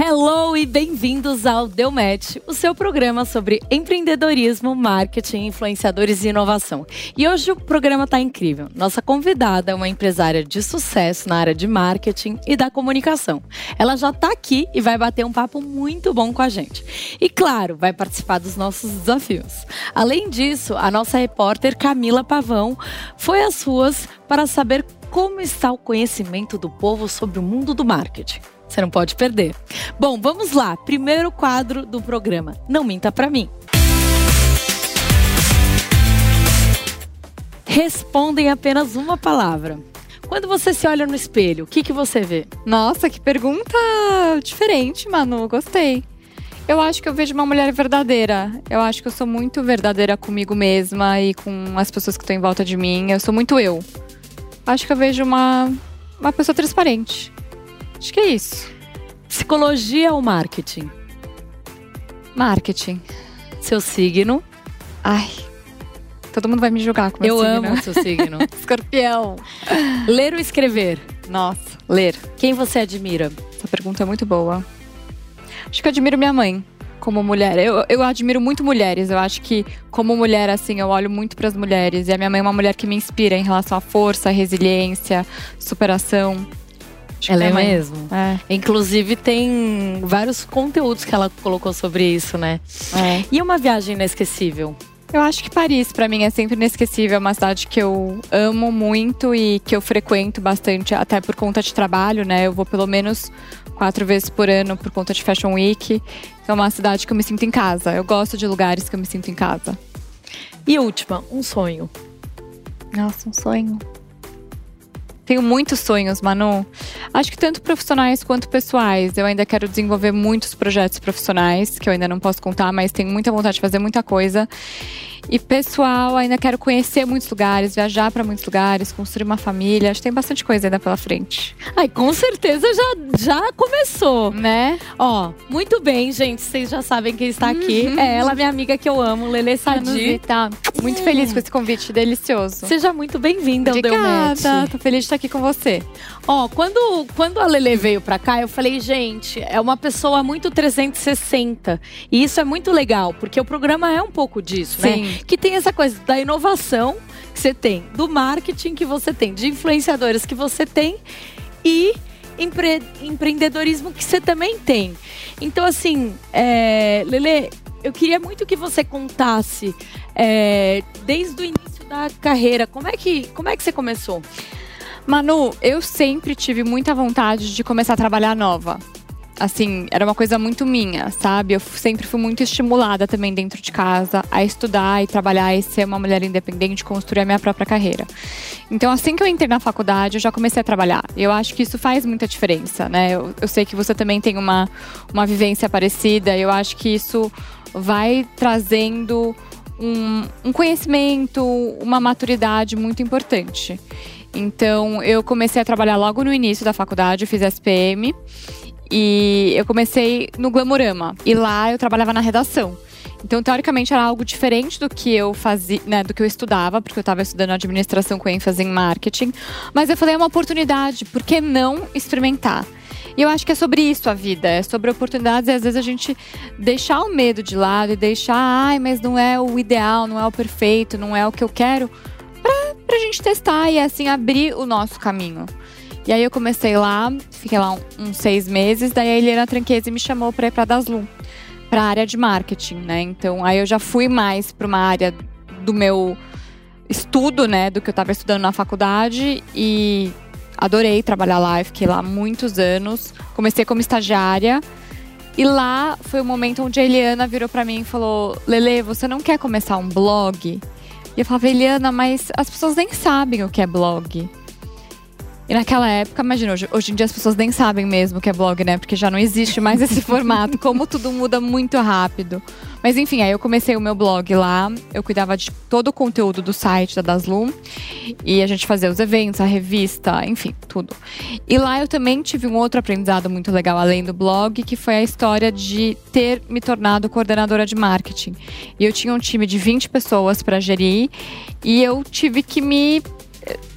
Hello e bem-vindos ao Deu Match, o seu programa sobre empreendedorismo, marketing, influenciadores e inovação. E hoje o programa está incrível. Nossa convidada é uma empresária de sucesso na área de marketing e da comunicação. Ela já está aqui e vai bater um papo muito bom com a gente. E claro, vai participar dos nossos desafios. Além disso, a nossa repórter Camila Pavão foi às ruas para saber como está o conhecimento do povo sobre o mundo do marketing. Você não pode perder. Bom, vamos lá. Primeiro quadro do programa. Não minta para mim. Respondem apenas uma palavra. Quando você se olha no espelho, o que, que você vê? Nossa, que pergunta diferente, Manu. Gostei. Eu acho que eu vejo uma mulher verdadeira. Eu acho que eu sou muito verdadeira comigo mesma e com as pessoas que estão em volta de mim. Eu sou muito eu. Acho que eu vejo uma, uma pessoa transparente. Acho que é isso. Psicologia ou marketing? Marketing. Seu signo? Ai. Todo mundo vai me julgar com meu Eu signo. amo seu signo. Escorpião. Ler ou escrever? Nossa, ler. Quem você admira? Essa pergunta é muito boa. Acho que eu admiro minha mãe como mulher. Eu, eu admiro muito mulheres. Eu acho que, como mulher, assim, eu olho muito para as mulheres. E a minha mãe é uma mulher que me inspira em relação à força, resiliência, superação. Ela é mãe- mesmo. É, Inclusive, tem vários conteúdos que ela colocou sobre isso, né? é. E uma viagem inesquecível? Eu acho que Paris, pra mim, é sempre inesquecível. É uma cidade que eu amo muito e que eu frequento bastante, até por conta de trabalho, né? Eu vou pelo menos quatro vezes por ano por conta de Fashion Week. Então é uma cidade que eu me sinto em casa. Eu gosto de lugares que eu me sinto em casa. E última, um sonho. Nossa, um sonho. Tenho muitos sonhos, Manu. Acho que tanto profissionais quanto pessoais. Eu ainda quero desenvolver muitos projetos profissionais, que eu ainda não posso contar, mas tenho muita vontade de fazer muita coisa. E pessoal, ainda quero conhecer muitos lugares, viajar para muitos lugares, construir uma família. Acho que tem bastante coisa ainda pela frente. Ai, com certeza já, já começou. Né? Ó, muito bem, gente. Vocês já sabem quem está aqui. É ela, minha amiga que eu amo, Lele Sadi. Tá muito feliz com esse convite delicioso. Seja muito bem-vinda ao Deu Match. Obrigada, tô feliz de estar aqui com você. Ó, quando, quando a Lele veio pra cá, eu falei, gente, é uma pessoa muito 360. E isso é muito legal, porque o programa é um pouco disso, né? Sim. Que tem essa coisa da inovação que você tem, do marketing que você tem, de influenciadores que você tem e empre- empreendedorismo que você também tem. Então, assim, é, Lele, eu queria muito que você contasse é, desde o início da carreira, como é que, como é que você começou? Manu, eu sempre tive muita vontade de começar a trabalhar nova. Assim, era uma coisa muito minha, sabe? Eu sempre fui muito estimulada também dentro de casa a estudar e trabalhar e ser uma mulher independente, construir a minha própria carreira. Então, assim que eu entrei na faculdade, eu já comecei a trabalhar. E eu acho que isso faz muita diferença, né? Eu, eu sei que você também tem uma, uma vivência parecida. Eu acho que isso vai trazendo um, um conhecimento, uma maturidade muito importante. Então, eu comecei a trabalhar logo no início da faculdade, eu fiz SPM. E eu comecei no Glamorama. E lá eu trabalhava na redação. Então, teoricamente, era algo diferente do que eu fazia, né, do que eu estudava, porque eu estava estudando administração com ênfase em marketing. Mas eu falei, é uma oportunidade, por que não experimentar? E eu acho que é sobre isso a vida, é sobre oportunidades e às vezes a gente deixar o medo de lado e deixar, ai, mas não é o ideal, não é o perfeito, não é o que eu quero, pra, gente testar e assim abrir o nosso caminho. E aí eu comecei lá, fiquei lá uns seis meses, daí a Eliana Tranquese me chamou para ir para Daslu, para a área de marketing, né? Então aí eu já fui mais para uma área do meu estudo, né, do que eu estava estudando na faculdade e adorei trabalhar lá, fiquei lá muitos anos. Comecei como estagiária E lá foi o momento onde a Eliana virou para mim e falou: Lele, você não quer começar um blog? E eu falava, Eliana, mas as pessoas nem sabem o que é blog. E naquela época, imagina, hoje, hoje em dia as pessoas nem sabem mesmo que é blog, né? Porque já não existe mais esse formato, como tudo muda muito rápido. Mas enfim, aí eu comecei o meu blog lá, eu cuidava de todo o conteúdo do site da Daslu. E a gente fazia os eventos, a revista, enfim, tudo. E lá eu também tive um outro aprendizado muito legal, além do blog, que foi a história de ter me tornado coordenadora de marketing. E eu tinha um time de 20 pessoas para gerir, e eu tive que me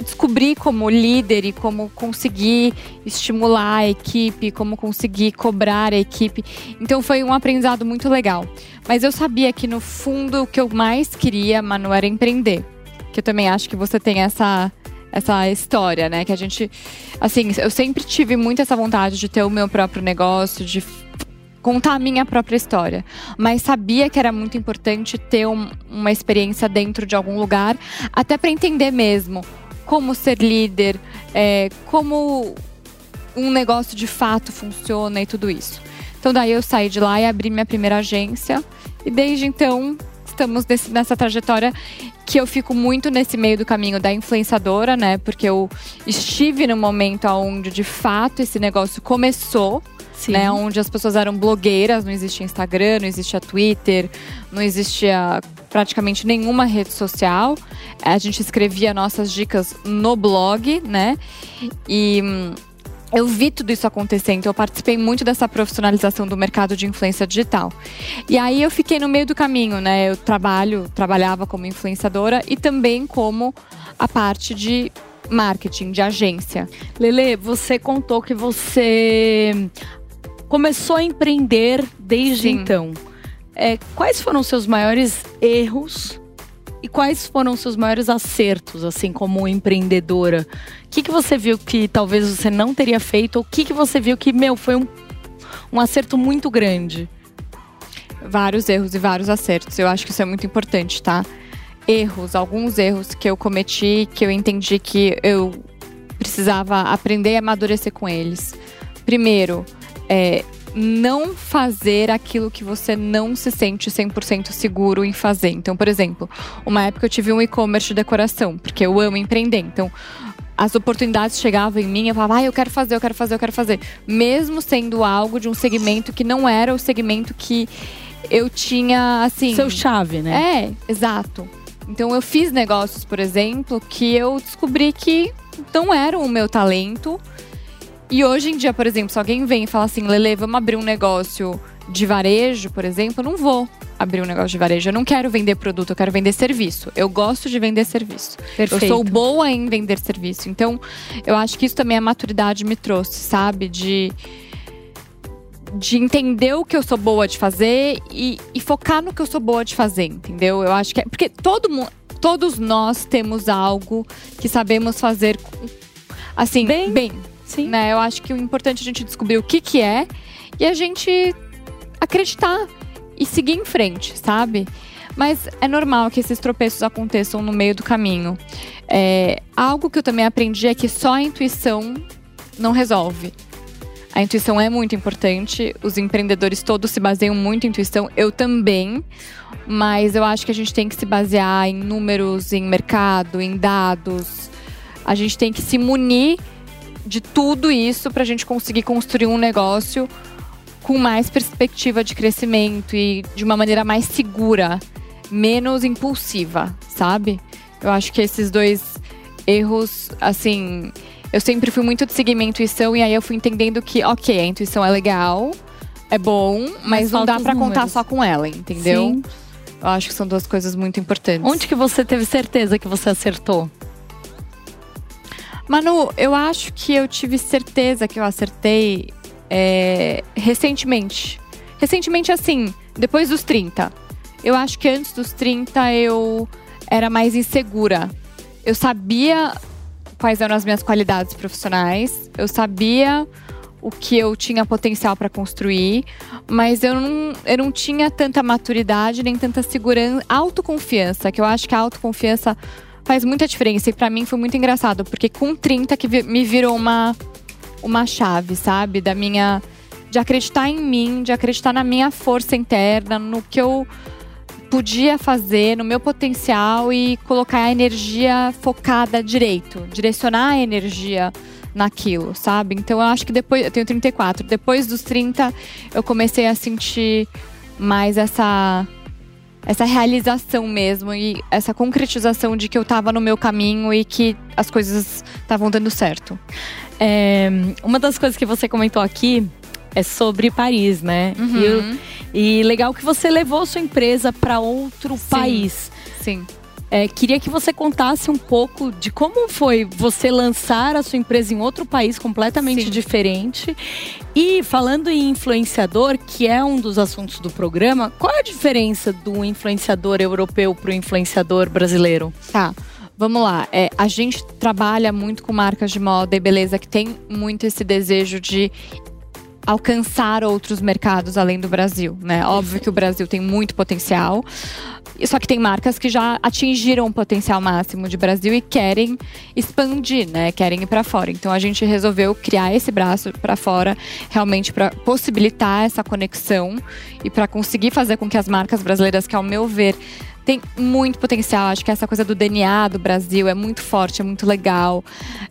descobrir como líder e como conseguir estimular a equipe, como conseguir cobrar a equipe. Então foi um aprendizado muito legal. Mas eu sabia que no fundo o que eu mais queria, Manu, era empreender. Que eu também acho que você tem essa essa história, né? Que a gente, assim, eu sempre tive muito essa vontade de ter o meu próprio negócio, de contar a minha própria história. Mas sabia que era muito importante ter um, uma experiência dentro de algum lugar, até para entender mesmo como ser líder, é, como um negócio de fato funciona e tudo isso. Então daí eu saí de lá e abri minha primeira agência e desde então estamos nesse, nessa trajetória que eu fico muito nesse meio do caminho da influenciadora, né? Porque eu estive no momento onde de fato esse negócio começou. Sim. Né, onde as pessoas eram blogueiras, não existia Instagram, não existia Twitter, não existia praticamente nenhuma rede social. A gente escrevia nossas dicas no blog, né? E hum, eu vi tudo isso acontecendo, então eu participei muito dessa profissionalização do mercado de influência digital. E aí eu fiquei no meio do caminho, né? Eu trabalho, trabalhava como influenciadora e também como a parte de marketing, de agência. Lele, você contou que você começou a empreender desde Sim. então. É, quais foram os seus maiores erros e quais foram seus maiores acertos, assim, como empreendedora? O que, que você viu que talvez você não teria feito? Ou o que, que você viu que, meu, foi um, um acerto muito grande? Vários erros e vários acertos. Eu acho que isso é muito importante, tá? Erros, alguns erros que eu cometi, que eu entendi que eu precisava aprender e amadurecer com eles. Primeiro, é, não fazer aquilo que você não se sente 100% seguro em fazer. Então, por exemplo, uma época eu tive um e-commerce de decoração, porque eu amo empreender. Então, as oportunidades chegavam em mim, eu falava, ah, eu quero fazer, eu quero fazer, eu quero fazer. Mesmo sendo algo de um segmento que não era o segmento que eu tinha, assim. Seu chave, né? É, exato. Então eu fiz negócios, por exemplo, que eu descobri que não eram o meu talento e hoje em dia, por exemplo, se alguém vem e fala assim, Lele, vamos abrir um negócio de varejo, por exemplo, eu não vou abrir um negócio de varejo. Eu não quero vender produto, eu quero vender serviço. Eu gosto de vender serviço. Perfeito. Eu sou boa em vender serviço. Então, eu acho que isso também a maturidade me trouxe, sabe? De de entender o que eu sou boa de fazer e, e, focar no que eu sou boa de fazer, entendeu? Eu acho que é. Porque todo mundo. Todos nós temos algo que sabemos fazer assim, bem, bem Sim. Né? Eu acho que o importante é a gente descobrir o que, que é e a gente acreditar e seguir em frente, sabe? Mas é normal que esses tropeços aconteçam no meio do caminho. É, algo que eu também aprendi é que só a intuição não resolve. A intuição é muito importante, os empreendedores todos se baseiam muito em intuição, eu também, mas eu acho que a gente tem que se basear em números, em mercado, em dados. A gente tem que se munir de tudo isso para a gente conseguir construir um negócio com mais perspectiva de crescimento e de uma maneira mais segura, menos impulsiva, sabe? Eu acho que esses dois erros, assim, eu sempre fui muito de seguir minha intuição e aí eu fui entendendo que, ok, a intuição é legal, é bom, mas, mas não dá para contar só com ela, entendeu? Sim. Eu acho que são duas coisas muito importantes. Onde que você teve certeza que você acertou? Manu, eu acho que eu tive certeza que eu acertei é, recentemente. Recentemente, assim, depois dos 30. Eu acho que antes dos 30 eu era mais insegura. Eu sabia quais eram as minhas qualidades profissionais, eu sabia o que eu tinha potencial para construir, mas eu não, eu não tinha tanta maturidade nem tanta segurança, autoconfiança, que eu acho que a autoconfiança faz muita diferença. E para mim foi muito engraçado, porque com 30 que me virou uma, uma chave, sabe? Da minha de acreditar em mim, de acreditar na minha força interna, no que eu podia fazer, no meu potencial e colocar a energia focada direito, direcionar a energia naquilo, sabe? Então eu acho que depois, eu tenho 34, depois dos 30 eu comecei a sentir mais essa essa realização mesmo e essa concretização de que eu estava no meu caminho e que as coisas estavam dando certo. É, uma das coisas que você comentou aqui é sobre Paris, né? Uhum. E, e, legal que você levou sua empresa para outro Sim. país. Sim. É, queria que você contasse um pouco de como foi você lançar a sua empresa em outro país completamente Sim. diferente. E falando em influenciador, que é um dos assuntos do programa, qual é a diferença do influenciador europeu para o influenciador brasileiro? Tá. Vamos lá. É, a gente trabalha muito com marcas de moda e beleza que tem muito esse desejo de alcançar outros mercados além do Brasil, né? Óbvio que o Brasil tem muito potencial, só que tem marcas que já atingiram o potencial máximo de Brasil e querem expandir, né? Querem ir para fora. Então a gente resolveu criar esse braço para fora, realmente para possibilitar essa conexão e para conseguir fazer com que as marcas brasileiras, que ao meu ver tem muito potencial. Acho que essa coisa do DNA do Brasil é muito forte, é muito legal.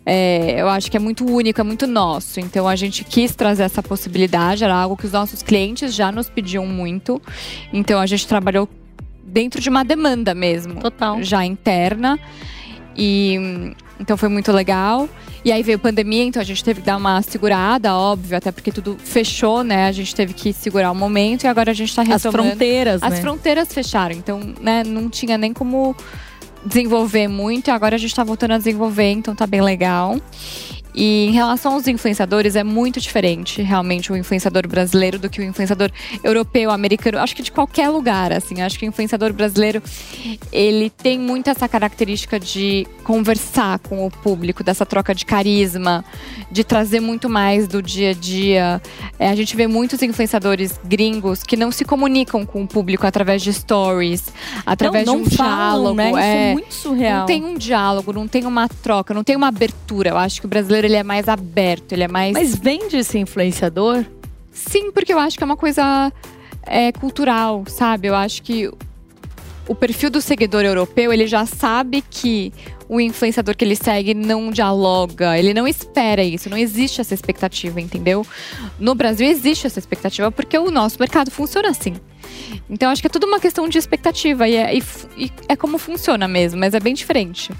É, eu acho que é muito único, é muito nosso. Então a gente quis trazer essa possibilidade, era algo que os nossos clientes já nos pediam muito. Então a gente trabalhou dentro de uma demanda mesmo. Total. Já interna. E então foi muito legal. E aí veio pandemia, então a gente teve que dar uma segurada, óbvio, até porque tudo fechou, né? A gente teve que segurar o momento e agora a gente tá As retomando. fronteiras, As né? fronteiras fecharam, então, né, não tinha nem como desenvolver muito. E agora a gente tá voltando a desenvolver, então tá bem legal. E em relação aos influenciadores, é muito diferente realmente o influenciador brasileiro do que o influenciador europeu, americano, acho que de qualquer lugar, assim. Acho que o influenciador brasileiro, ele tem muito essa característica de conversar com o público, dessa troca de carisma, de trazer muito mais do dia a dia. É, a gente vê muitos influenciadores gringos que não se comunicam com o público através de stories, através não, não de um falam, diálogo. né? Isso é é. muito surreal. Não tem um diálogo, não tem uma troca, não tem uma abertura. Eu acho que o brasileiro ele é mais aberto, ele é mais. Mas vende esse influenciador? Sim, porque eu acho que é uma coisa é, cultural, sabe? Eu acho que o perfil do seguidor europeu, ele já sabe que o influenciador que ele segue não dialoga, ele não espera isso, não existe essa expectativa, entendeu? No Brasil existe essa expectativa porque o nosso mercado funciona assim. Então acho que é tudo uma questão de expectativa e é, e, e é como funciona mesmo, mas é bem diferente.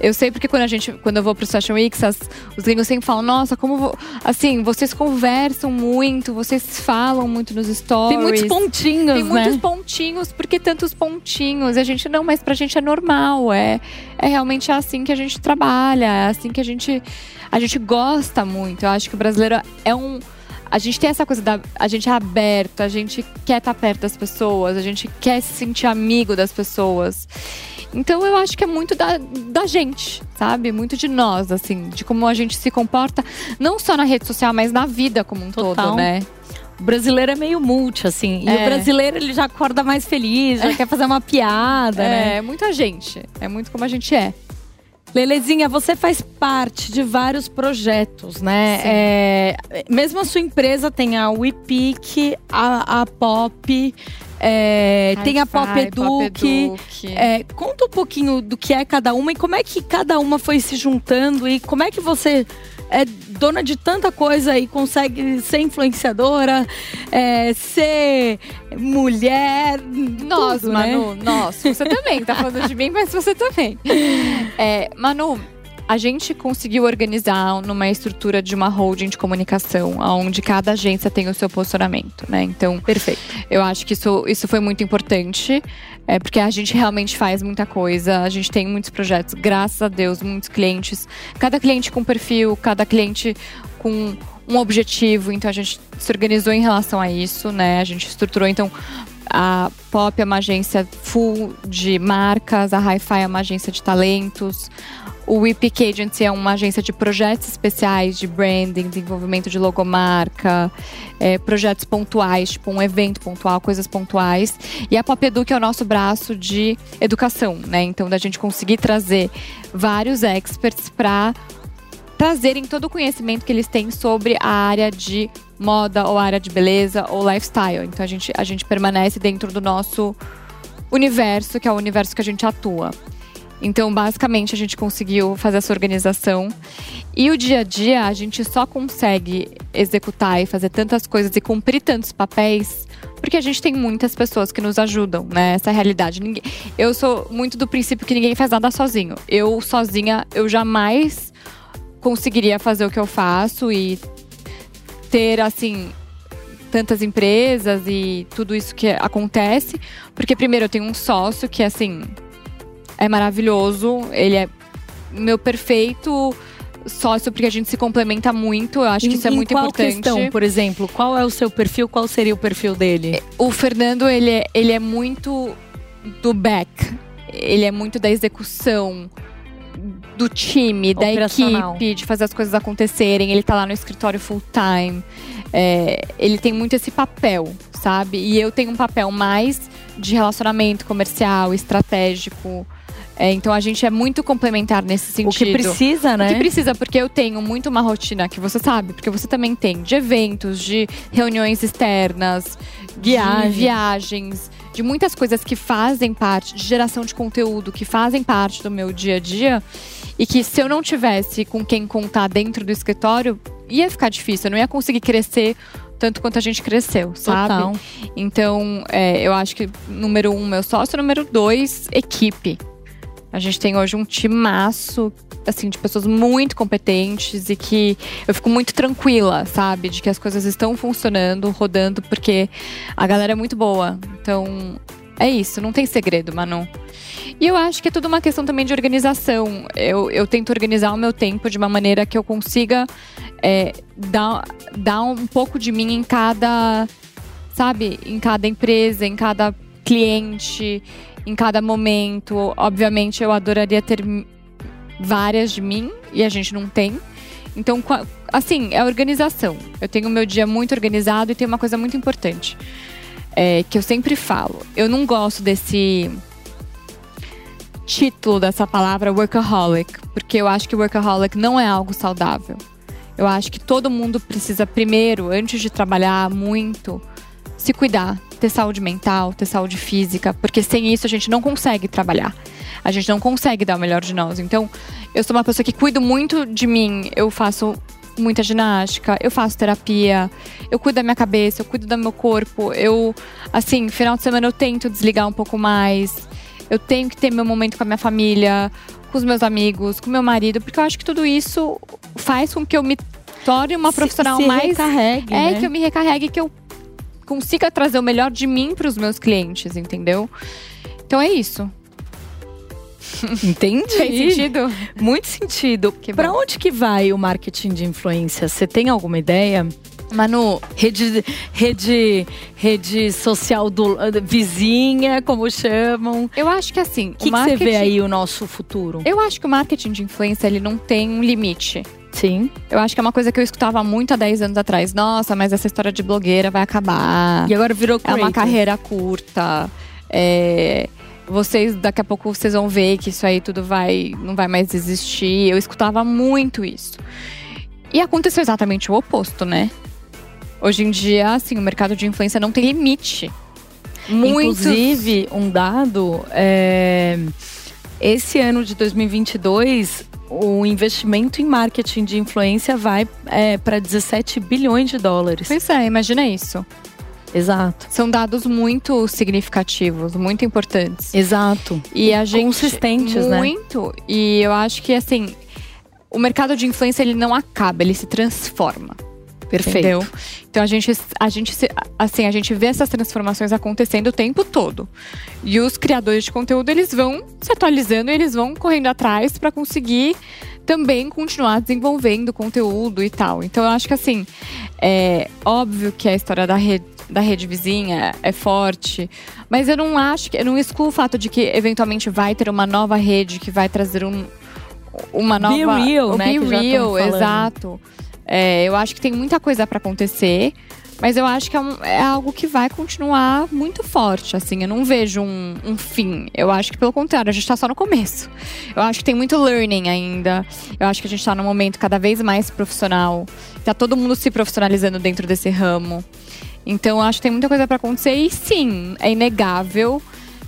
Eu sei porque quando a gente, quando eu vou pro Fashion Weeks, as, os gringos sempre falam, nossa, como vo- assim, vocês conversam muito, vocês falam muito nos stories. Tem muitos pontinhos, Tem né? muitos pontinhos, por que tantos pontinhos? E a gente, não, mas pra gente é normal, é, é realmente assim que a gente trabalha, é assim que a gente, a gente gosta muito. Eu acho que o brasileiro é um. A gente tem essa coisa da. A gente é aberto, a gente quer estar perto das pessoas, a gente quer se sentir amigo das pessoas. Então eu acho que é muito da, da gente, sabe? Muito de nós, assim, de como a gente se comporta, não só na rede social, mas na vida como um Total. todo, né? O brasileiro é meio multi, assim. E É. o brasileiro, ele já acorda mais feliz, já quer fazer uma piada, né? É, muita gente. É muito como a gente é. Lelezinha, você faz parte de vários projetos, né? É, mesmo a sua empresa tem a WePick, a, a Pop, é, tem a Pop Hi-Fi, Eduque. Eduque. É, conta um pouquinho do que é cada uma e como é que cada uma foi se juntando e como é que você é dona de tanta coisa e consegue ser influenciadora, é, ser mulher. Nós, tudo, né? Manu, nós. Você também, tá falando de mim, mas você também. É, Manu, a gente conseguiu organizar numa estrutura de uma holding de comunicação, onde cada agência tem o seu posicionamento, né? Então, Perfeito. eu acho que isso, isso foi muito importante, é, porque a gente realmente faz muita coisa, a gente tem muitos projetos, graças a Deus, muitos clientes. Cada cliente com perfil, cada cliente com um objetivo, então a gente se organizou em relação a isso, né? A gente estruturou, então, a Pop é uma agência full de marcas, a Hi-Fi é uma agência de talentos, o WePick Agency é uma agência de projetos especiais, de branding, desenvolvimento de logomarca, é, projetos pontuais, tipo um evento pontual, coisas pontuais. E a Pop Edu, que é o nosso braço de educação, né? Então, da gente conseguir trazer vários experts para trazerem todo o conhecimento que eles têm sobre a área de moda ou área de beleza ou lifestyle. Então a gente, a gente permanece dentro do nosso universo, que é o universo que a gente atua. Então, basicamente, a gente conseguiu fazer essa organização. E o dia a dia, a gente só consegue executar e fazer tantas coisas e cumprir tantos papéis porque a gente tem muitas pessoas que nos ajudam, né? Essa é realidade. Ninguém, eu sou muito do princípio que ninguém faz nada sozinho. Eu, sozinha, eu jamais conseguiria fazer o que eu faço e ter, assim, tantas empresas e tudo isso que acontece. Porque, primeiro, eu tenho um sócio que, assim, é maravilhoso. Ele é meu perfeito sócio, porque a gente se complementa muito. Eu acho que isso é muito qual importante. Questão, por exemplo, qual é o seu perfil? Qual seria o perfil dele? O Fernando, ele é, ele é muito do back. Ele é muito da execução do time, da equipe, de fazer as coisas acontecerem. Ele tá lá no escritório full time. É, ele tem muito esse papel, sabe? E eu tenho um papel mais de relacionamento comercial, estratégico. É, então a gente é muito complementar nesse sentido. O que precisa, né? O que precisa, porque eu tenho muito uma rotina que você sabe, porque você também tem de eventos, de reuniões externas, Viagem. de viagens, de muitas coisas que fazem parte, de geração de conteúdo, que fazem parte do meu dia a dia. E que se eu não tivesse com quem contar dentro do escritório, ia ficar difícil, eu não ia conseguir crescer tanto quanto a gente cresceu, sabe? Total. Então, é, eu acho que número um, meu sócio, número dois, equipe. A gente tem hoje um timaço, assim, de pessoas muito competentes e que eu fico muito tranquila, sabe? De que as coisas estão funcionando, rodando, porque a galera é muito boa. Então, é isso, não tem segredo, Manu. E eu acho que é tudo uma questão também de organização. Eu, eu tento organizar o meu tempo de uma maneira que eu consiga é, dar, dar um pouco de mim em cada, sabe, em cada empresa, em cada cliente em cada momento. Obviamente, eu adoraria ter várias de mim e a gente não tem. Então, assim, é organização. Eu tenho o meu dia muito organizado e tem uma coisa muito importante é, que eu sempre falo. Eu não gosto desse título dessa palavra workaholic, porque eu acho que workaholic não é algo saudável. Eu acho que todo mundo precisa primeiro, antes de trabalhar muito, se cuidar, ter saúde mental, ter saúde física, porque sem isso a gente não consegue trabalhar. A gente não consegue dar o melhor de nós. Então, eu sou uma pessoa que cuido muito de mim. Eu faço muita ginástica, eu faço terapia, eu cuido da minha cabeça, eu cuido do meu corpo. Eu, assim, final de semana eu tento desligar um pouco mais. Eu tenho que ter meu momento com a minha família, com os meus amigos, com meu marido, porque eu acho que tudo isso faz com que eu me torne uma profissional se, se mais recarregue, é né? que eu me recarregue, que eu consiga trazer o melhor de mim para os meus clientes, entendeu? Então é isso. Entendi. Fez sentido? Muito sentido. Para onde que vai o marketing de influência? Você tem alguma ideia? Manu, rede, rede, rede social do, vizinha, como chamam. Eu acho que assim. O que, marketing, que você vê aí o nosso futuro? Eu acho que o marketing de influência ele não tem um limite. Sim. Eu acho que é uma coisa que eu escutava muito há 10 anos atrás. Nossa, mas essa história de blogueira vai acabar. E agora virou creator. É uma carreira curta. É, vocês, daqui a pouco, vocês vão ver que isso aí tudo vai, não vai mais existir. Eu escutava muito isso. E aconteceu exatamente o oposto, né? Hoje em dia, assim, o mercado de influência não tem limite. Muitos... Inclusive, um dado, é... esse ano de 2022, o investimento em marketing de influência vai é, para 17 bilhões de dólares. Pois é, imagina isso. Exato. São dados muito significativos, muito importantes. Exato. E a gente consistentes, muito, né? Muito. E eu acho que assim, o mercado de influência ele não acaba, ele se transforma. Perfeito. Entendeu? Então a gente, a gente, assim, a gente vê essas transformações acontecendo o tempo todo. E os criadores de conteúdo eles vão se atualizando, e eles vão correndo atrás para conseguir também continuar desenvolvendo conteúdo e tal. Então eu acho que assim, é óbvio que a história da rede, da rede vizinha é forte, mas eu não acho que eu não excluo o fato de que eventualmente vai ter uma nova rede que vai trazer um uma nova Be real, né? Be real, exato. É, eu acho que tem muita coisa para acontecer, Mas eu acho que é, um, é, algo que vai continuar muito forte, assim. Eu não vejo um, um, fim. Eu acho que, pelo contrário, a gente tá só no começo. Eu acho que tem muito learning ainda. Eu acho que a gente tá num momento cada vez mais profissional. Tá todo mundo se profissionalizando dentro desse ramo. Então, eu acho que tem muita coisa para acontecer. E sim, é inegável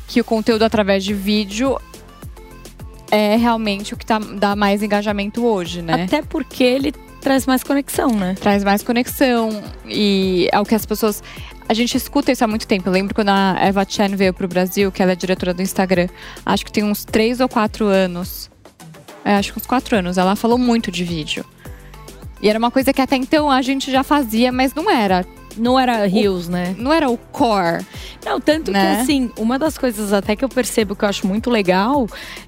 que o conteúdo através de vídeo é realmente o que tá, dá mais engajamento hoje, né? Até porque ele traz mais conexão, né? Traz mais conexão. E é o que as pessoas. A gente escuta isso há muito tempo. Eu lembro quando a Eva Chen veio pro Brasil, que ela é diretora do Instagram. Acho que tem uns três ou quatro anos. É, acho que uns quatro anos. Ela falou muito de vídeo. E era uma coisa que até então a gente já fazia, mas não era. Não era rios, né? Não era o core. Não, tanto né? que assim, uma das coisas até que eu percebo que eu acho muito legal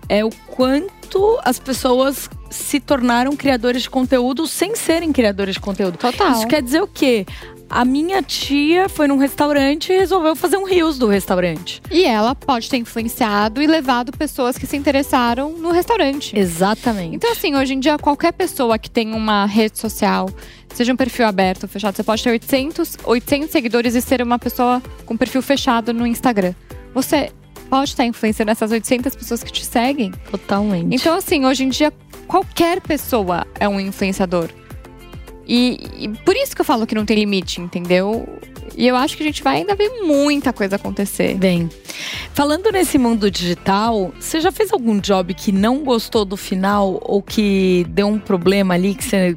é o quanto as pessoas se tornaram criadores de conteúdo sem serem criadores de conteúdo. Total. Isso quer dizer o quê? A minha tia foi num restaurante e resolveu fazer um rios do restaurante. E ela pode ter influenciado e levado pessoas que se interessaram no restaurante. Exatamente. Então, assim, hoje em dia, qualquer pessoa que tem uma rede social, seja um perfil aberto ou fechado, você pode ter 800, 800 seguidores e ser uma pessoa com perfil fechado no Instagram. Você pode estar influenciando essas 800 pessoas que te seguem. Totalmente. Então, assim, hoje em dia, qualquer pessoa é um influenciador. E, e, por isso que eu falo que não tem limite, entendeu? E eu acho que a gente vai ainda ver muita coisa acontecer. Bem, falando nesse mundo digital, você já fez algum job que não gostou do final ou que deu um problema ali que você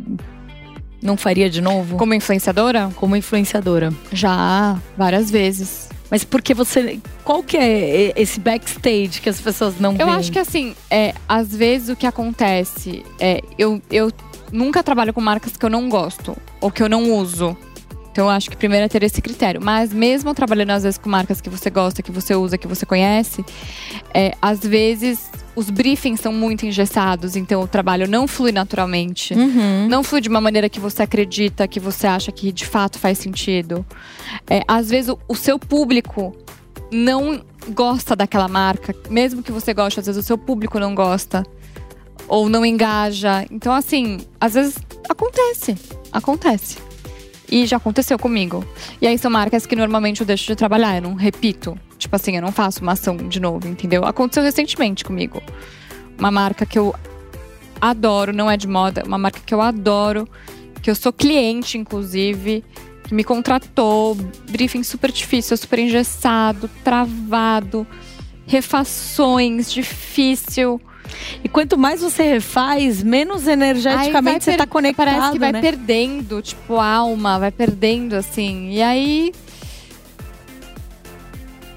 não faria de novo? Como influenciadora? Como influenciadora. Já, várias vezes. Mas porque você. Qual que é esse backstage que as pessoas não eu veem? Eu acho que assim, é, às vezes o que acontece é. Eu, eu nunca trabalho com marcas que eu não gosto ou que eu não uso. Então eu acho que primeiro é ter esse critério. Mas mesmo trabalhando às vezes com marcas que você gosta, que você usa, que você conhece, é, às vezes os briefings são muito engessados, então o trabalho não flui naturalmente. Uhum. Não flui de uma maneira que você acredita, que você acha que de fato faz sentido. É, às vezes o, o seu público não gosta daquela marca, mesmo que você goste, às vezes o seu público não gosta ou não engaja. Então, assim, às vezes acontece. Acontece. E já aconteceu comigo. E aí são marcas que normalmente eu deixo de trabalhar, eu não repito. Tipo assim, eu não faço uma ação de novo, entendeu? Aconteceu recentemente comigo. Uma marca que eu adoro, não é de moda, uma marca que eu adoro, que eu sou cliente, inclusive, que me contratou, briefing super difícil, super engessado, travado, refações, difícil. E quanto mais você refaz, menos energeticamente você tá conectado. Parece que vai né? perdendo, tipo, alma, vai perdendo, assim. E aí.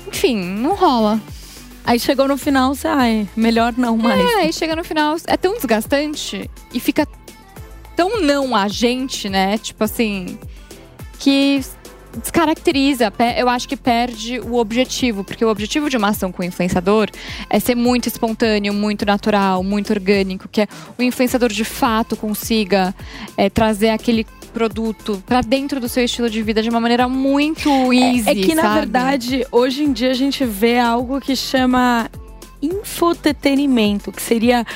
Enfim, não rola. Aí chegou no final, você, ai, melhor não mais. É, aí chega no final, é tão desgastante e fica tão não a gente, né? Tipo assim, que descaracteriza, eu acho que perde o objetivo, porque o objetivo de uma ação com o influenciador é ser muito espontâneo, muito natural, muito orgânico, que é o influenciador de fato consiga é, trazer aquele produto para dentro do seu estilo de vida de uma maneira muito easy. É, é que sabe? na verdade hoje em dia a gente vê algo que chama infotetenimento, que seria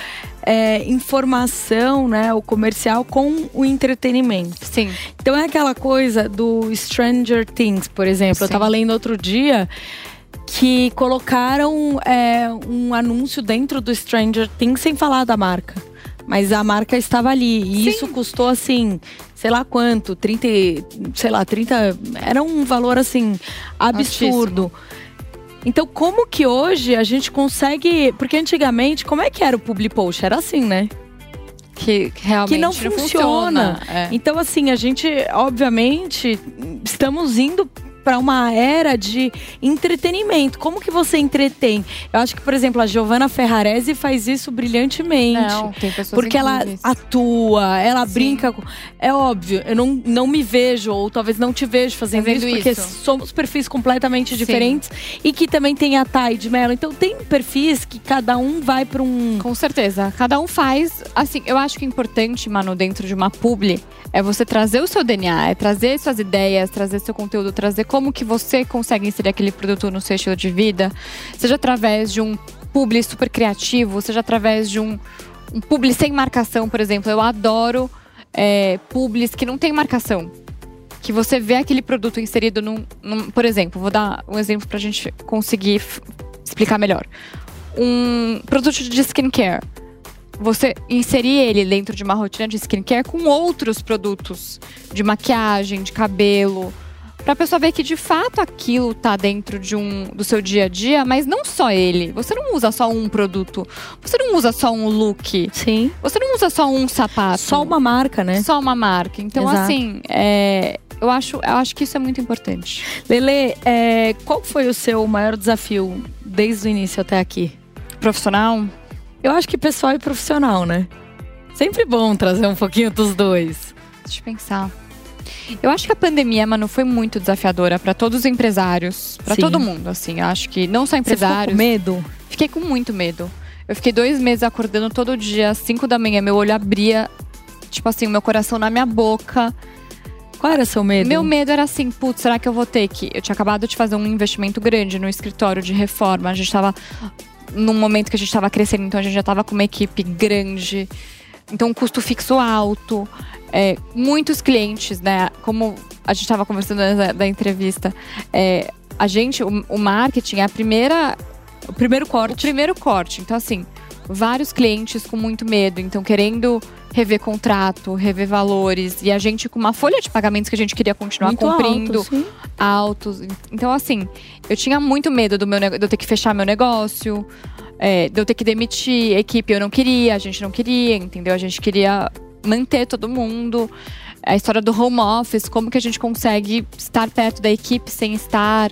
é, informação, né, o comercial com o entretenimento. Sim. Então é aquela coisa do Stranger Things, por exemplo. Sim. Eu tava lendo outro dia que colocaram é, um anúncio dentro do Stranger Things sem falar da marca. Mas a marca estava ali. E Sim. isso custou assim, sei lá quanto, 30, sei lá, 30. Era um valor assim absurdo. Altíssimo. Então, como que hoje a gente consegue. Porque antigamente, como é que era o public post? Era assim, né? Que realmente que não, não funciona. funciona. É. Então, assim, a gente, obviamente, estamos indo para uma era de entretenimento. Como que você entretém? Eu acho que, por exemplo, a Giovanna Ferrarese faz isso brilhantemente. Não, tem pessoas Porque ela atua, ela Sim. brinca. Com... É óbvio, eu não, não me vejo, ou talvez não te vejo fazendo, fazendo isso, porque isso. somos perfis completamente Sim. diferentes. E que também tem a Thay de Mello. Então tem perfis que cada um vai para um. Com certeza. Cada um faz. Assim, eu acho que é importante, Manu, dentro de uma publi, é você trazer o seu DNA, é trazer suas ideias, trazer seu conteúdo, trazer como que você consegue inserir aquele produto no seu estilo de vida, seja através de um publi super criativo, seja através de um, um publi sem marcação, por exemplo. Eu adoro é, publis que não tem marcação. que você vê aquele produto inserido num, num por exemplo, vou dar um exemplo pra gente conseguir explicar melhor. Um produto de skincare. Você inserir ele dentro de uma rotina de skincare com outros produtos de maquiagem, de cabelo, pra pessoa ver que de fato aquilo tá dentro de um do seu dia a dia, mas não só ele. Você não usa só um produto. Você não usa só um look. Sim. Você não usa só um sapato. Só uma marca, né? Só uma marca. Então, Exato. assim, é, eu, acho, eu acho que isso é muito importante. Lele, é, qual foi o seu maior desafio desde o início até aqui? Profissional, Eu acho que pessoal e profissional, né? Sempre bom trazer um pouquinho dos dois. deixa eu pensar. Eu acho que a pandemia, mano, foi muito desafiadora pra todos os empresários, Sim. todo mundo, assim. Eu acho que não só Você ficou empresários. com medo? Fiquei com muito medo. Eu fiquei dois meses acordando todo dia, às 5 da manhã, meu olho abria, tipo assim, o meu coração na minha boca. Qual era seu medo? Meu medo era assim, putz, será que eu vou ter que. Eu tinha acabado de fazer um investimento grande no escritório de reforma. A gente tava num momento que a gente tava crescendo, então a gente já tava com uma equipe grande. Então, um custo fixo alto. É, muitos clientes, né? Como a gente tava conversando da, da entrevista, é, a gente, o, o marketing é a primeira O primeiro o corte. primeiro corte. Então, assim, vários clientes com muito medo, então querendo rever contrato, rever valores, e a gente com uma folha de pagamentos que a gente queria continuar Muito cumprindo, alto, sim. altos. Então, assim, eu tinha muito medo do meu, de eu ter que fechar meu negócio, é, de eu ter que demitir equipe. Eu não queria, a gente não queria, entendeu? A gente queria manter todo mundo. A história do home office, como que a gente consegue estar perto da equipe sem estar.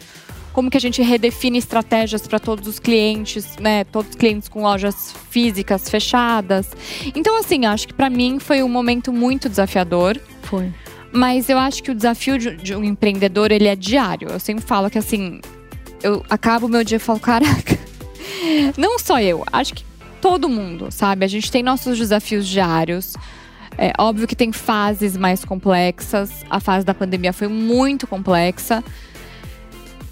Como que a gente redefine estratégias para todos os clientes, né? Todos os clientes com lojas físicas fechadas. Então, assim, acho que para mim foi um momento muito desafiador. Foi. Mas eu acho que o desafio de, de um empreendedor, ele é diário. Eu sempre falo que assim, eu acabo o meu dia e falo, caraca, não só eu, acho que todo mundo, sabe? A gente tem nossos desafios diários. É óbvio que tem fases mais complexas. A fase da pandemia foi muito complexa.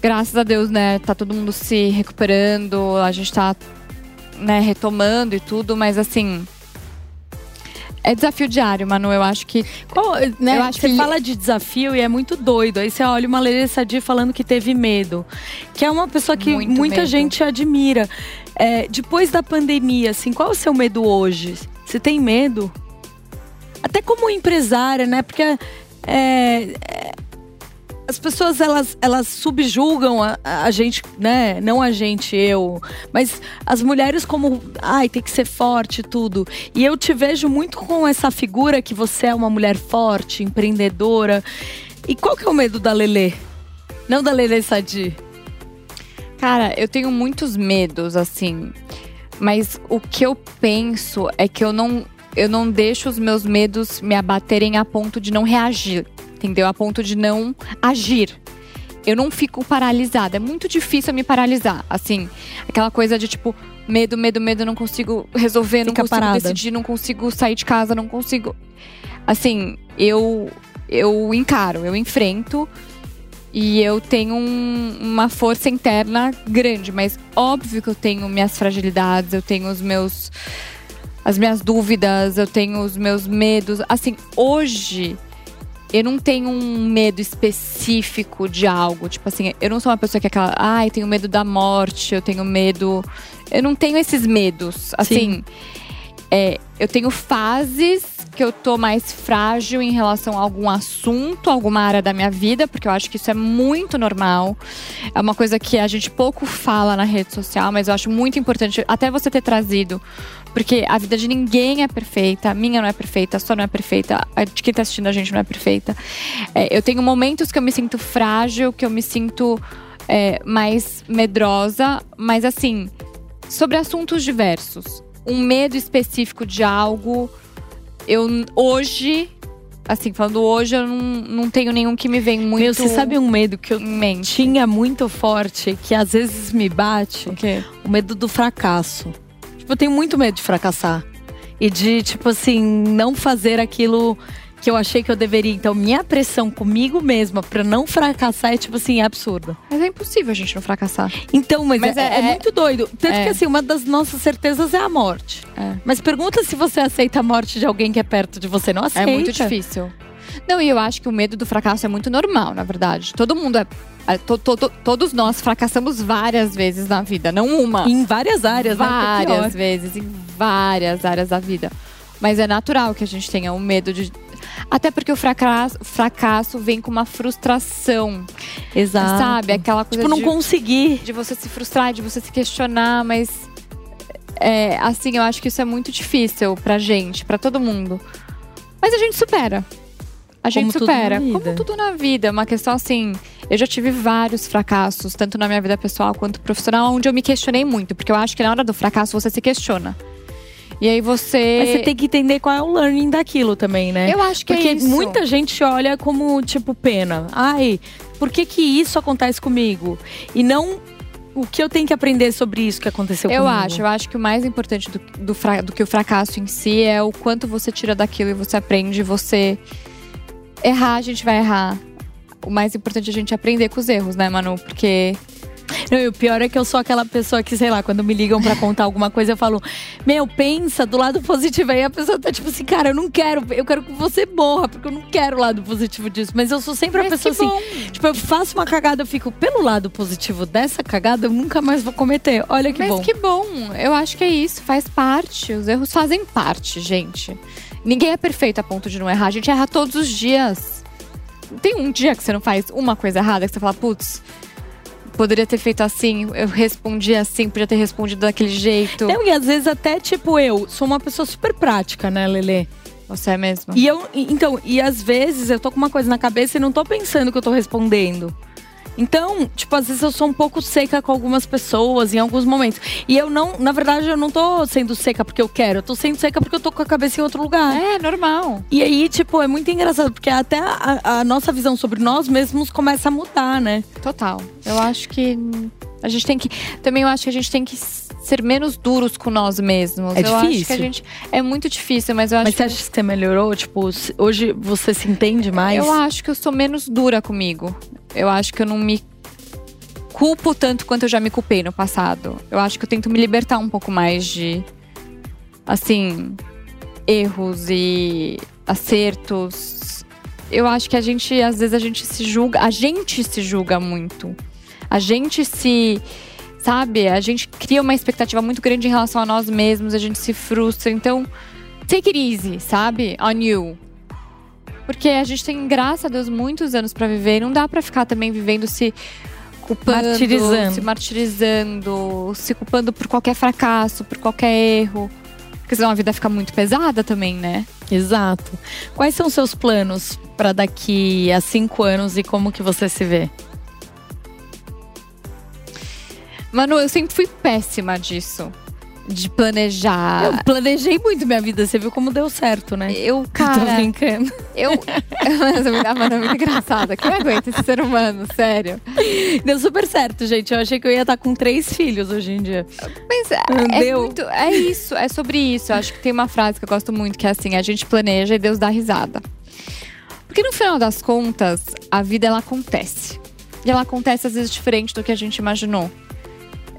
Graças a Deus, né, tá todo mundo se recuperando, a gente tá, né, retomando e tudo, mas assim, é desafio diário, Manu. Eu acho que Qual, né, Eu acho você que- fala de desafio e é muito doido. Aí você olha uma Lelê Sadia falando que teve medo. Que é uma pessoa que Muito muita medo. gente admira. É, depois da pandemia, assim, qual é o seu medo hoje? Você tem medo? Até como empresária, né? Porque é, é, as pessoas elas, elas subjugam a, a gente, né? Não a gente, eu, mas as mulheres como, ai, tem que ser forte tudo. E eu te vejo muito com essa figura que você é uma mulher forte, empreendedora. E qual que é o medo da Lelê? Não da Lelê Sadi. Cara, eu tenho muitos medos, assim. Mas o que eu penso é que eu não, eu não deixo os meus medos me abaterem a ponto de não reagir, entendeu? A ponto de não agir. Eu não fico paralisada. É muito difícil eu me paralisar. Assim, aquela coisa de tipo, medo, medo, medo, não consigo resolver, não Fica consigo parada. decidir, não consigo sair de casa, não consigo. Assim, eu, eu encaro, eu enfrento. E eu tenho um- uma força interna grande, mas óbvio que eu tenho minhas fragilidades, eu tenho os meus as minhas dúvidas, eu tenho os meus medos. Assim, hoje eu não tenho um medo específico de algo. Tipo assim, eu não sou uma pessoa que é aquela, ai, tenho medo da morte, eu tenho medo. Eu não tenho esses medos. Assim, é, eu tenho fases que eu tô mais frágil em relação a algum assunto, alguma área da minha vida, porque eu acho que isso é muito normal. É uma coisa que a gente pouco fala na rede social, mas eu acho muito importante até você ter trazido. Porque a vida de ninguém é perfeita, a minha não é perfeita, a sua não é perfeita, a de quem tá assistindo a gente não é perfeita. É, eu tenho momentos que eu me sinto frágil, que eu me sinto é, mais medrosa, mas assim, sobre assuntos diversos. Um medo específico de algo, eu hoje, assim, falando hoje, eu não, não tenho nenhum que me vem muito Meu, você sabe um medo que eu mente. tinha muito forte, que às vezes me bate? O? O medo do fracasso. Tipo, eu tenho muito medo de fracassar. E de, tipo assim, não fazer aquilo que eu achei que eu deveria. Então, minha pressão comigo mesma pra não fracassar é, tipo assim, absurda. Mas é impossível a gente não fracassar. Então, mas, Mas é, é- é muito doido. Tanto é. que, assim, uma das nossas certezas é a morte. É. Mas pergunta se você aceita a morte de alguém que é perto de você. Não É aceita. muito difícil. Não, e eu acho que o medo do fracasso é muito normal, na verdade. Todo mundo é. é to, to, to, todos nós fracassamos várias vezes na vida, não uma. Em várias áreas, né? Várias vezes, em várias áreas da vida. Mas é natural que a gente tenha o medo de. Até porque o fracasso, fracasso vem com uma frustração, Exato. sabe? Aquela coisa Tipo, não de, conseguir. de você se frustrar, de você se questionar, mas. É, assim, eu acho que isso é muito difícil pra gente, pra todo mundo. Mas a gente supera. A gente Como tudo supera. vida. Como tudo na vida. É uma questão assim. Eu já tive vários fracassos, tanto na minha vida pessoal quanto profissional, onde eu me questionei muito. Porque eu acho que na hora do fracasso você se questiona. E aí você. Mas você tem que entender qual é o learning daquilo também, né? Eu acho que Porque é isso. muita gente olha como, tipo, pena. Ai, por que que isso acontece comigo? E não o que eu tenho que aprender sobre isso que aconteceu Eu comigo. acho, eu acho que o mais importante do, do, fra- do que o fracasso em si é o quanto você tira daquilo e você aprende, você errar, a gente vai errar. O mais importante é a gente aprender com os erros, né, Manu? Porque Não, e o pior é que eu sou aquela pessoa que, sei lá, quando me ligam pra contar alguma coisa, eu falo, meu, pensa do lado positivo. Aí a pessoa tá tipo assim, cara, eu não quero, eu quero que você morra, porque eu não quero o lado positivo disso. Mas eu sou sempre a Mas pessoa que assim, tipo, eu faço uma cagada, eu fico, pelo lado positivo dessa cagada, eu nunca mais vou cometer. Olha que Mas bom. que bom. Eu acho que é isso, faz parte. Os erros fazem parte, gente. Ninguém é perfeito a ponto de não errar. A gente erra todos os dias. Tem um dia que você não faz uma coisa errada, que você fala, putz, poderia ter feito assim, eu respondi assim, podia ter respondido daquele jeito. Não, e às vezes até, tipo, eu sou uma pessoa super prática, né, Lelê? Você é mesmo? E eu, então, e às vezes eu tô com uma coisa na cabeça e não tô pensando que eu tô respondendo. Então, tipo, às vezes eu sou um pouco seca com algumas pessoas em alguns momentos. E eu não, na verdade, eu não tô sendo seca porque eu quero, eu tô sendo seca porque eu tô com a cabeça em outro lugar. É, normal. E aí, tipo, é muito engraçado, porque até a, a nossa visão sobre nós mesmos começa a mudar, né? Total. Eu acho que a gente tem que. Também eu acho que a gente tem que ser menos duros com nós mesmos. É eu acho que difícil? a gente. É muito difícil, mas eu acho Mas você que. acha que você melhorou? Tipo, hoje você se entende mais? Eu acho que eu sou menos dura comigo. Eu acho que eu não me culpo tanto quanto eu já me culpei no passado. Eu acho que eu tento me libertar um pouco mais de. Assim. Erros e acertos. Eu acho que a gente, às vezes, a gente se julga. A gente se julga muito. A gente se. Sabe? A gente cria uma expectativa muito grande em relação a nós mesmos, a gente se frustra. Então, take it easy, sabe? On you. Porque a gente tem, graças a Deus, muitos anos pra viver. Não dá pra ficar também vivendo se culpando, Martirizando. se martirizando, se culpando por qualquer fracasso, por qualquer erro. Porque senão a vida fica muito pesada também, né? Exato. Quais são os seus planos pra daqui a cinco anos e como que você se vê? Manu, eu sempre fui péssima disso. De planejar. Eu planejei muito minha vida, você viu como deu certo, né? Eu, Tô cara, brincando. eu. Mas a Manu é muito engraçada. Quem aguenta esse ser humano? Sério. Deu super certo, gente. Eu achei que eu ia estar com três filhos hoje em dia. Mas é, é Deu. muito. É isso, é sobre isso. Eu acho que tem uma frase que eu gosto muito, que é assim: a gente planeja e Deus dá risada. Porque no final das contas, a vida ela acontece. E ela acontece às vezes diferente do que a gente imaginou.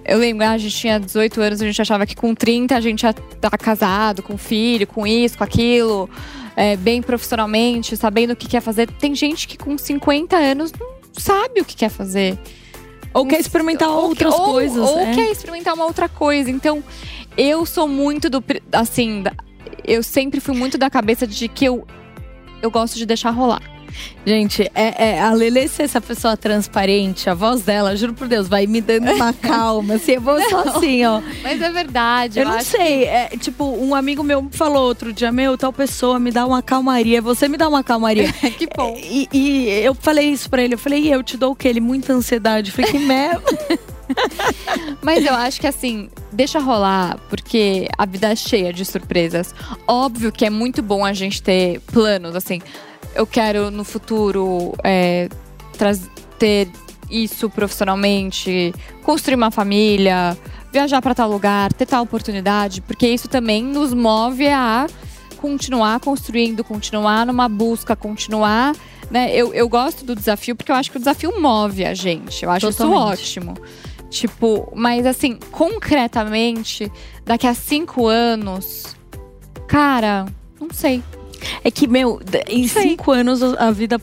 Eu lembro, a gente tinha 18 anos, a gente achava que com 30 a gente ia estar casado, com filho, com isso, com aquilo, é, bem profissionalmente, sabendo o que quer fazer. Tem gente que com 50 anos não sabe o que quer fazer. Ou quer experimentar Ou outras que- ou- coisas. Ou é. quer experimentar uma outra coisa. Então, eu sou muito do. Assim, eu sempre fui muito da cabeça de que eu, eu gosto de deixar rolar. Gente, é, é, a Lele ser essa pessoa transparente, a voz dela, juro por Deus, vai me dando uma calma. Assim, eu vou só assim, ó. Mas é verdade. Eu não acho sei, é, tipo, um amigo meu falou outro dia, meu, tal pessoa me dá uma calmaria, você me dá uma calmaria. Que, que bom. E, e eu falei isso pra ele, eu falei, e eu te dou o quê? Ele, muita ansiedade. Eu falei, que merda. Mas eu acho que assim, deixa rolar, porque a vida é cheia de surpresas. Óbvio que é muito bom a gente ter planos, assim. Eu quero no futuro é, ter isso profissionalmente, construir uma família, viajar para tal lugar, ter tal oportunidade, porque isso também nos move a continuar construindo, continuar numa busca, continuar. Né? Eu, eu gosto do desafio porque eu acho que o desafio move a gente. Eu acho Totalmente. isso ótimo. Tipo, mas assim, concretamente, daqui a cinco anos, cara, não sei. É que, meu, em cinco anos a vida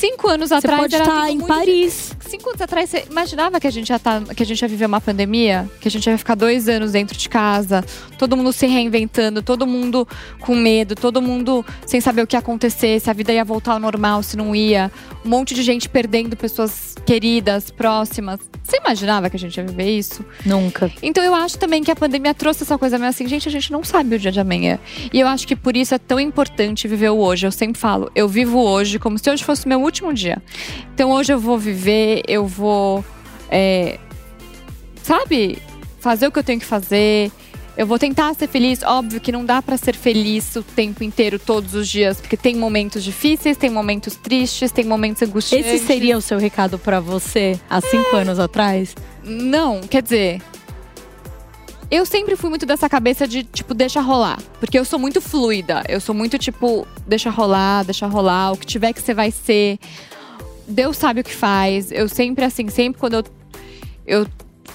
Cinco anos Você atrás pode era estar tudo em muito- Paris. Cinco anos atrás, você imaginava que a gente ia tá, que a gente ia viver uma pandemia? Que a gente ia ficar dois anos dentro de casa, todo mundo se reinventando, todo mundo com medo, todo mundo sem saber o que ia acontecer, se a vida ia voltar ao normal, se não ia. Um monte de gente perdendo pessoas queridas, próximas. Você imaginava que a gente ia viver isso? Nunca. Então eu acho também que a pandemia trouxe essa coisa meio assim, gente, a gente não sabe o dia de amanhã. E eu acho que por isso é tão importante viver o hoje. Eu sempre falo, eu vivo hoje como se hoje fosse o meu último dia. Então hoje eu vou viver, eu vou. é, sabe? Fazer o que eu tenho que fazer. Eu vou tentar ser feliz. Óbvio que não dá pra ser feliz o tempo inteiro, todos os dias, porque tem momentos difíceis, tem momentos tristes, tem momentos angustiantes. Esse seria o seu recado pra você há cinco anos atrás? Não, quer dizer. Eu sempre fui muito dessa cabeça de, tipo, deixa rolar. Porque eu sou muito fluida. Eu sou muito, tipo, deixa rolar, deixa rolar. O que tiver que ser, vai ser. Deus sabe o que faz. Eu sempre, assim, sempre quando eu, eu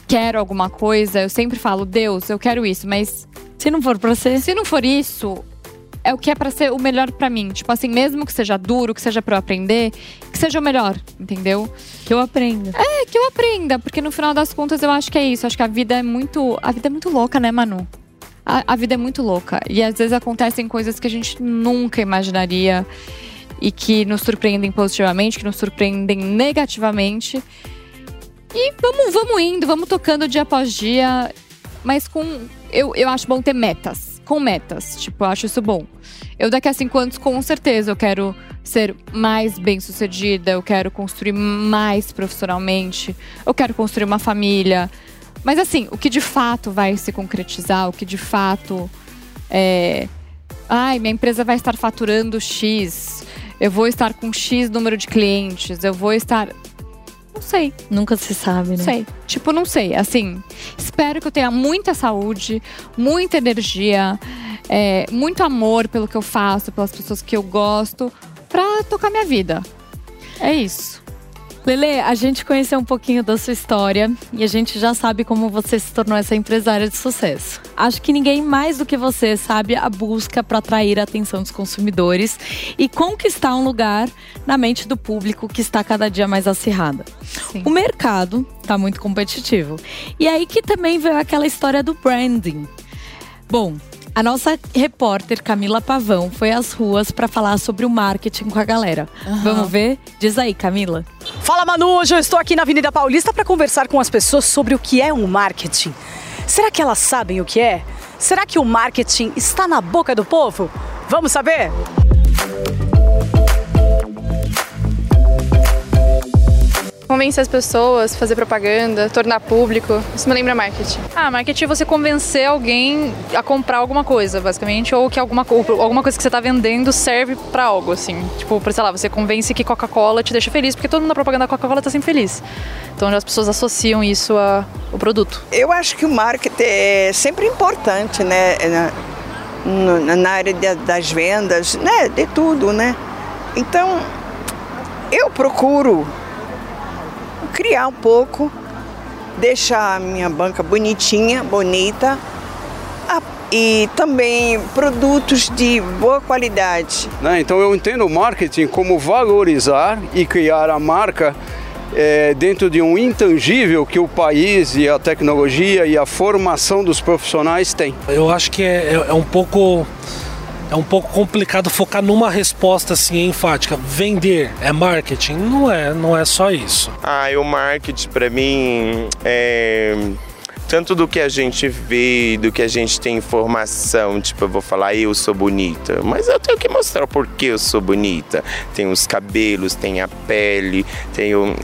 quero alguma coisa, eu sempre falo, Deus, eu quero isso. Mas Se não for pra ser. se não for isso, é o que é pra ser o melhor pra mim. Tipo assim, mesmo que seja duro, que seja pra eu aprender, que seja o melhor, entendeu? Que eu aprendo. É que eu aprenda, porque no final das contas eu acho que é isso. Acho que a vida é muito. A vida é muito louca, né, Manu? A, a vida é muito louca. E às vezes acontecem coisas que a gente nunca imaginaria e que nos surpreendem positivamente, que nos surpreendem negativamente. E vamos, vamos indo, vamos tocando dia após dia. Mas com. Eu, eu acho bom ter metas. Com metas. Tipo, eu acho isso bom. Eu daqui a cinco anos, com certeza, eu quero ser mais bem sucedida, eu quero construir mais profissionalmente, eu quero construir uma família. Mas assim, o que de fato vai se concretizar, o que de fato é. Ai, minha empresa vai estar faturando X, eu vou estar com X número de clientes, eu vou estar. Não sei. Nunca se sabe, né? Não sei. Tipo, não sei. Assim, espero que eu tenha muita saúde, muita energia, é, muito amor pelo que eu faço, pelas pessoas que eu gosto, pra tocar minha vida. É isso. Lele, a gente conheceu um pouquinho da sua história e a gente já sabe como você se tornou essa empresária de sucesso. Acho que ninguém mais do que você sabe a busca para atrair a atenção dos consumidores e conquistar um lugar na mente do público que está cada dia mais acirrada. Sim. O mercado está muito competitivo. E aí que também veio aquela história do branding. Bom, a nossa repórter Camila Pavão foi às ruas para falar sobre o marketing com a galera. Vamos ver? Diz aí, Camila. Fala Manu, hoje eu estou aqui na Avenida Paulista para conversar com as pessoas sobre o que é um marketing. Será que elas sabem o que é? Será que o marketing está na boca do povo? Vamos saber? Convencer as pessoas, fazer propaganda, tornar público. Isso me lembra marketing. Ah, marketing é você convencer alguém a comprar alguma coisa, basicamente, ou que alguma, co- alguma coisa que você está vendendo serve para algo, assim. Tipo, por, sei lá, você convence que Coca-Cola te deixa feliz, porque todo mundo na propaganda da Coca-Cola tá sempre feliz. Então as pessoas associam isso a- ao produto. Eu acho que o marketing é sempre importante, né? Na, área de- das vendas, né? De tudo, né? Então, eu procuro criar um pouco, deixar a minha banca bonitinha, bonita, e também produtos de boa qualidade. né? Então eu entendo o marketing como valorizar e criar a marca eh, dentro de um intangível que o país e a tecnologia e a formação dos profissionais têm. Eu acho que é, é- é um pouco é um pouco complicado focar numa resposta assim enfática. Vender é marketing? Não é, não é só isso. Ah, o marketing para mim é tanto do que a gente vê, do que a gente tem informação, tipo, eu vou falar eu sou bonita, mas eu tenho que mostrar o porquê eu sou bonita. Tem os cabelos, tem a pele, tem o,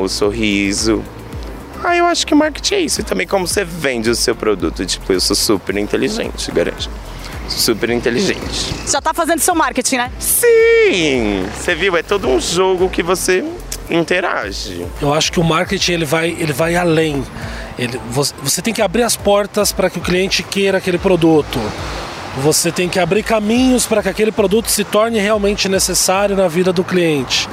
o sorriso. Ah, eu acho que marketing é isso. E também como você vende o seu produto. Tipo, eu sou super inteligente, garanto. Super inteligente. Já está fazendo seu marketing, né? Sim! Você viu? É todo um jogo que você interage. Eu acho que o marketing ele vai, ele vai além. Ele, você, você tem que abrir as portas para que o cliente queira aquele produto. Você tem que abrir caminhos para que aquele produto se torne realmente necessário na vida do cliente.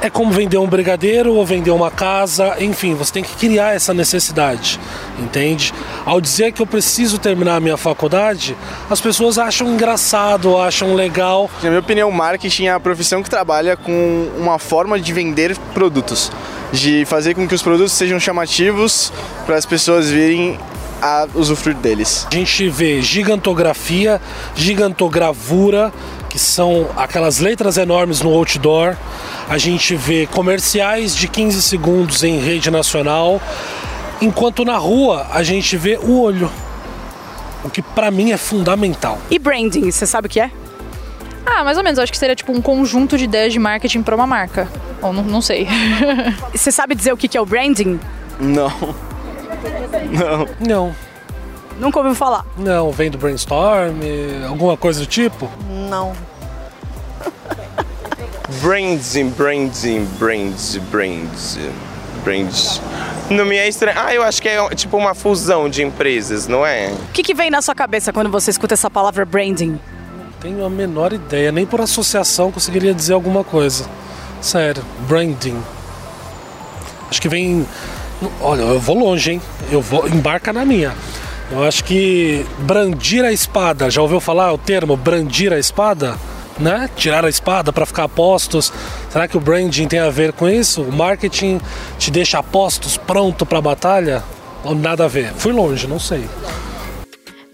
É como vender um brigadeiro ou vender uma casa, enfim, você tem que criar essa necessidade, entende? Ao dizer que eu preciso terminar a minha faculdade, as pessoas acham engraçado, acham legal. Na minha opinião, marketing é a profissão que trabalha com uma forma de vender produtos, de fazer com que os produtos sejam chamativos para as pessoas virem a usufruir deles. A gente vê gigantografia, gigantogravura, que são aquelas letras enormes no outdoor. A gente vê comerciais de 15 segundos em rede nacional, enquanto na rua a gente vê o olho. O que para mim é fundamental. E branding, você sabe o que é? Ah, mais ou menos. Eu acho que seria tipo um conjunto de ideias de marketing para uma marca. Ou não, não sei. Você sabe dizer o que é o branding? Não. Não. Não. Nunca ouviu falar? Não, vem do brainstorm, alguma coisa do tipo? Não. Branding, branding, branding, branding, branding. Não me é estranho. Ah, eu acho que é tipo uma fusão de empresas, não é? O que, que vem na sua cabeça quando você escuta essa palavra branding? Tenho a menor ideia, nem por associação conseguiria dizer alguma coisa. Sério, branding. Acho que vem. Olha, eu vou longe, hein? Eu vou. Embarca na minha. Eu acho que brandir a espada, já ouviu falar o termo brandir a espada? Né? Tirar a espada para ficar a postos. Será que o branding tem a ver com isso? O marketing te deixa a postos pronto para a batalha? Ou nada a ver? Fui longe, não sei.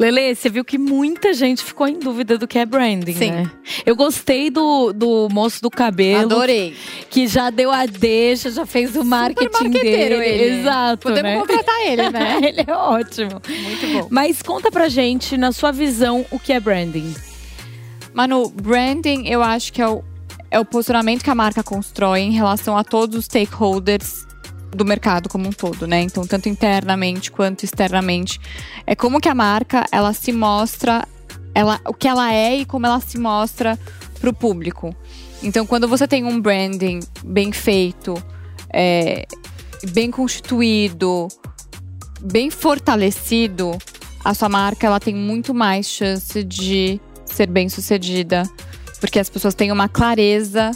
Lele, você viu que muita gente ficou em dúvida do que é branding, Sim. né? Eu gostei do, do moço do cabelo. Adorei. Que já deu a deixa, já fez o marketing dele. ele. Exato, Podemos né? contratar ele, né? ele é ótimo. Muito bom. Mas conta pra gente, na sua visão, o que é branding. Manu, branding eu acho que é o, é o posicionamento que a marca constrói em relação a todos os stakeholders do mercado como um todo, né? Então, tanto internamente quanto externamente. É como que a marca, ela se mostra, ela, o que ela é e como ela se mostra para o público. Então, quando você tem um branding bem feito, é, bem constituído, bem fortalecido, a sua marca ela tem muito mais chance de ser bem sucedida, porque as pessoas têm uma clareza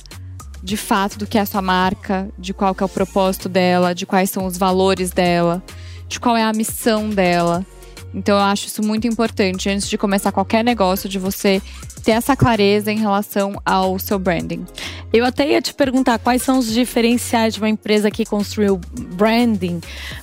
de fato do que é a sua marca, de qual é o propósito dela, de quais são os valores dela, de qual é a missão dela. Então eu acho isso muito importante antes de começar qualquer negócio, de você ter essa clareza em relação ao seu branding. Eu até ia te perguntar quais são os diferenciais de uma empresa que construiu branding,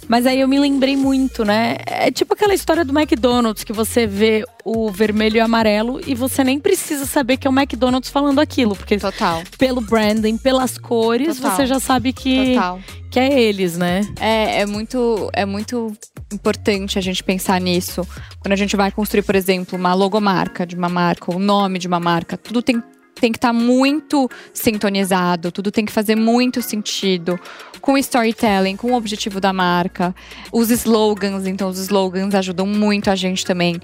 mas aí eu me lembrei muito, né? É tipo aquela história do McDonald's que você vê o vermelho e amarelo e você nem precisa saber que é o McDonald's falando aquilo, porque Total. pelo branding, pelas cores, Total. você já sabe que, Total. que é eles, né? É, é muito, é muito importante a gente pensar nisso. Quando a gente vai construir, por exemplo, uma logomarca de uma marca, o nome de uma marca, tudo tem, tem que estar muito sintonizado, tudo tem que fazer muito sentido. Com o storytelling, com o objetivo da marca, os slogans, então os slogans ajudam muito a gente também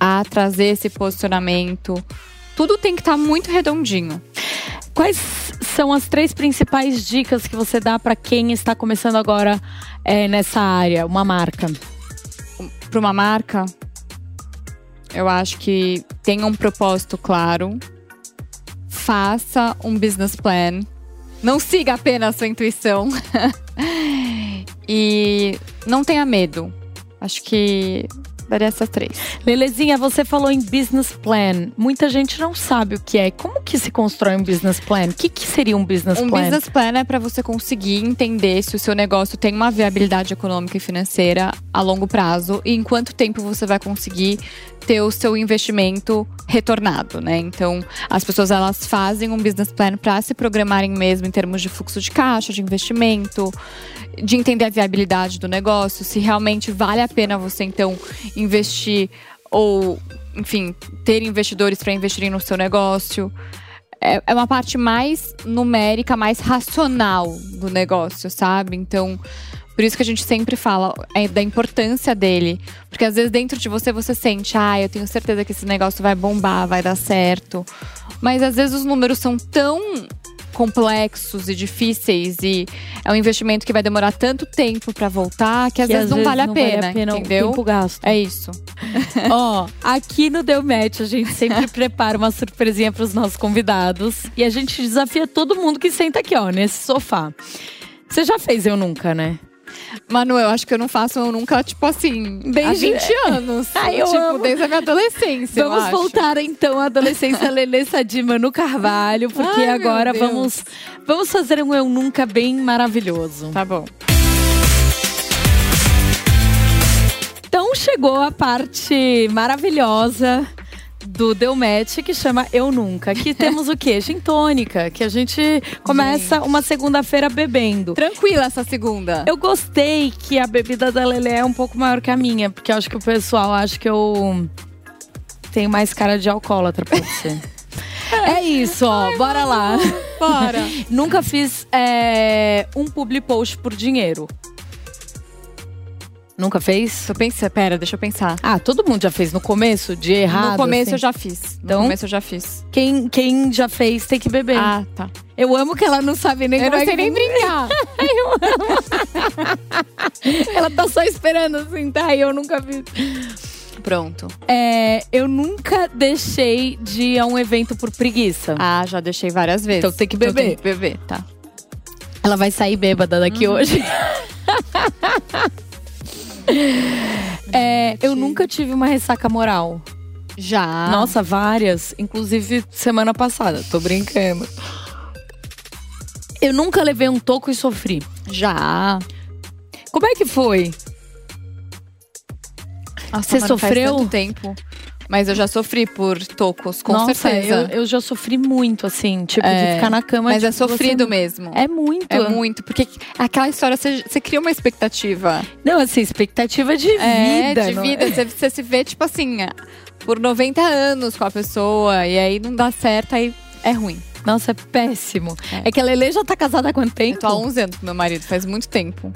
a trazer esse posicionamento. Tudo tem que estar muito redondinho. Quais são as três principais dicas que você dá para quem está começando agora é, nessa área, uma marca? Para uma marca, eu acho que tenha um propósito claro, faça um business plan, não siga apenas sua intuição e não tenha medo. Acho que daria essas três. Lelezinha, você falou em business plan. Muita gente não sabe o que é. Como que se constrói um business plan? O que, que seria um business Um plan? business plan é para você conseguir entender se o seu negócio tem uma viabilidade econômica e financeira a longo prazo e em quanto tempo você vai conseguir ter o seu investimento retornado, né? Então, as pessoas elas fazem um business plan para se programarem mesmo em termos de fluxo de caixa, de investimento, de entender a viabilidade do negócio, se realmente vale a pena você então investir ou, enfim, ter investidores para investirem no seu negócio é, é uma parte mais numérica, mais racional do negócio, sabe? Então, por isso que a gente sempre fala é, da importância dele. Porque às vezes dentro de você você sente, ah, eu tenho certeza que esse negócio vai bombar, vai dar certo. Mas às vezes os números são tão complexos e difíceis e é um investimento que vai demorar tanto tempo pra voltar que às Que vezes às não vezes vale a não vale pena, a pena o entendeu? tempo gasto. É isso. Ó, aqui no Deu Match a gente sempre prepara uma surpresinha pros nossos convidados. E a gente desafia todo mundo que senta aqui, ó, nesse sofá. Você já fez Eu Nunca, né? Manu, eu acho que eu não faço eu nunca, tipo assim, há Desde- 20 anos. Ai, eu tipo, amo. desde a minha adolescência. Vamos voltar então à adolescência Lelê Sadima no Carvalho, porque Ai, agora vamos, vamos fazer um Eu Nunca bem maravilhoso. Tá bom. Então chegou a parte maravilhosa do Deu Match, que chama Eu Nunca. Aqui temos o quê? Gin tônica, que a gente começa uma segunda-feira bebendo. Tranquila essa segunda. Eu gostei que a bebida da Lelê é um pouco maior que a minha, porque eu acho que o pessoal acha que eu tenho mais cara de alcoólatra, pode ser. É isso, ó. bora lá. Bora. Nunca fiz é, um public post por dinheiro. Nunca fez? Tô pensando, pera, deixa eu pensar. Ah, todo mundo já fez no começo, de errado. no começo assim. eu já fiz. Então? no começo eu já fiz. Quem, quem já fez tem que beber. Ah, tá. Eu amo que ela não sabe nem Eu não sei que- nem brincar. Ela tá só esperando assim, tá? E eu nunca fiz. Pronto. É, eu nunca deixei de ir a um evento por preguiça. Ah, já deixei várias vezes. Então tem que Então beber. tem que beber, tá. Ela vai sair bêbada daqui hoje. É, eu nunca tive uma ressaca moral. Já. Nossa, várias. Inclusive semana passada. Tô brincando. Eu nunca levei um toco e sofri. Já. Como é que foi? Nossa, Você não faz sofreu? tanto tempo. Mas eu já sofri por tocos, com Nossa, certeza. Eu, eu já sofri muito, assim. Tipo, de É, ficar na cama. Mas é tipo, sofrido você- mesmo. É muito. É muito, porque aquela história, você, você cria uma expectativa. Não, assim, expectativa de É, vida. de não- vida. Você, você se vê, tipo assim, por 90 anos com a pessoa, e aí não dá certo, aí é ruim. Nossa, é péssimo. É. É, que a Lele já tá casada há quanto Eu tempo? tô há 11 anos com meu marido, faz muito tempo.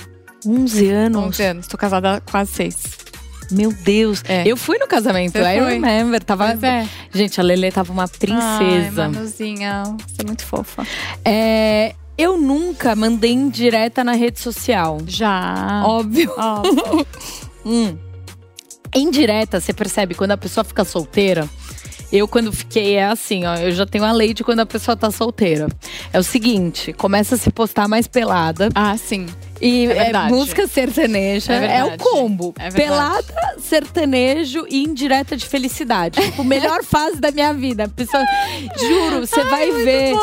11 anos. 11 anos, tô casada há quase 6. Meu Deus. É. Eu fui no casamento, Você I foi? remember. Tava... É. Gente, a Lele tava uma Ai, princesa. Manuzinha, você é muito fofa. É, eu nunca mandei indireta na rede social. Já. Óbvio. Óbvio. Hum. Indireta, você percebe quando a pessoa fica solteira. Eu, quando fiquei, é assim, ó. Eu já tenho a lei de quando a pessoa tá solteira. É o seguinte: começa a se postar mais pelada. Ah, sim. E É é música sertaneja. É É, o combo. É. Pelada, sertanejo e indireta de felicidade. tipo, melhor fase da minha vida. Pessoa, juro, você vai ver.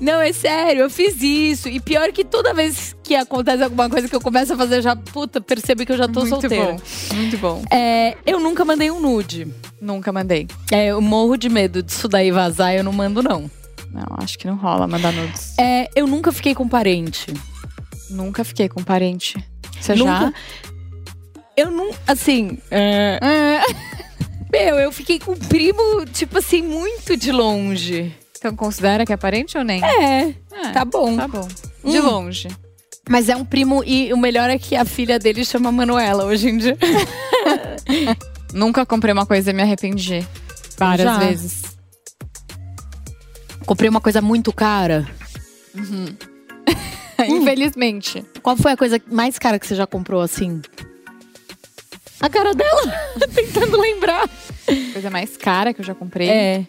Não, é sério, eu fiz isso. E pior que toda vez que acontece alguma coisa que eu começo a fazer, já, puta, percebo que eu já tô muito solteira. bom. Muito bom. É, eu nunca mandei um nude. Nunca mandei. É, eu morro de medo disso daí vazar, eu não mando, não. Não, acho que não rola mandar nudes. É, eu nunca fiquei com parente. Nunca fiquei com parente. Você nunca. já? Eu não. Assim. é, Meu, eu fiquei com um primo, tipo assim, muito de longe. Então considera que é parente ou nem? É, É, tá bom. Tá bom. De Hum. longe. Mas é um primo, e o melhor é que a filha dele chama Manuela hoje em dia. Nunca comprei uma coisa e me arrependi. Várias Já. vezes. Comprei uma coisa muito cara. Infelizmente. Qual foi a coisa mais cara que você já comprou assim? A cara dela, tentando lembrar. Coisa mais cara que eu já comprei. É,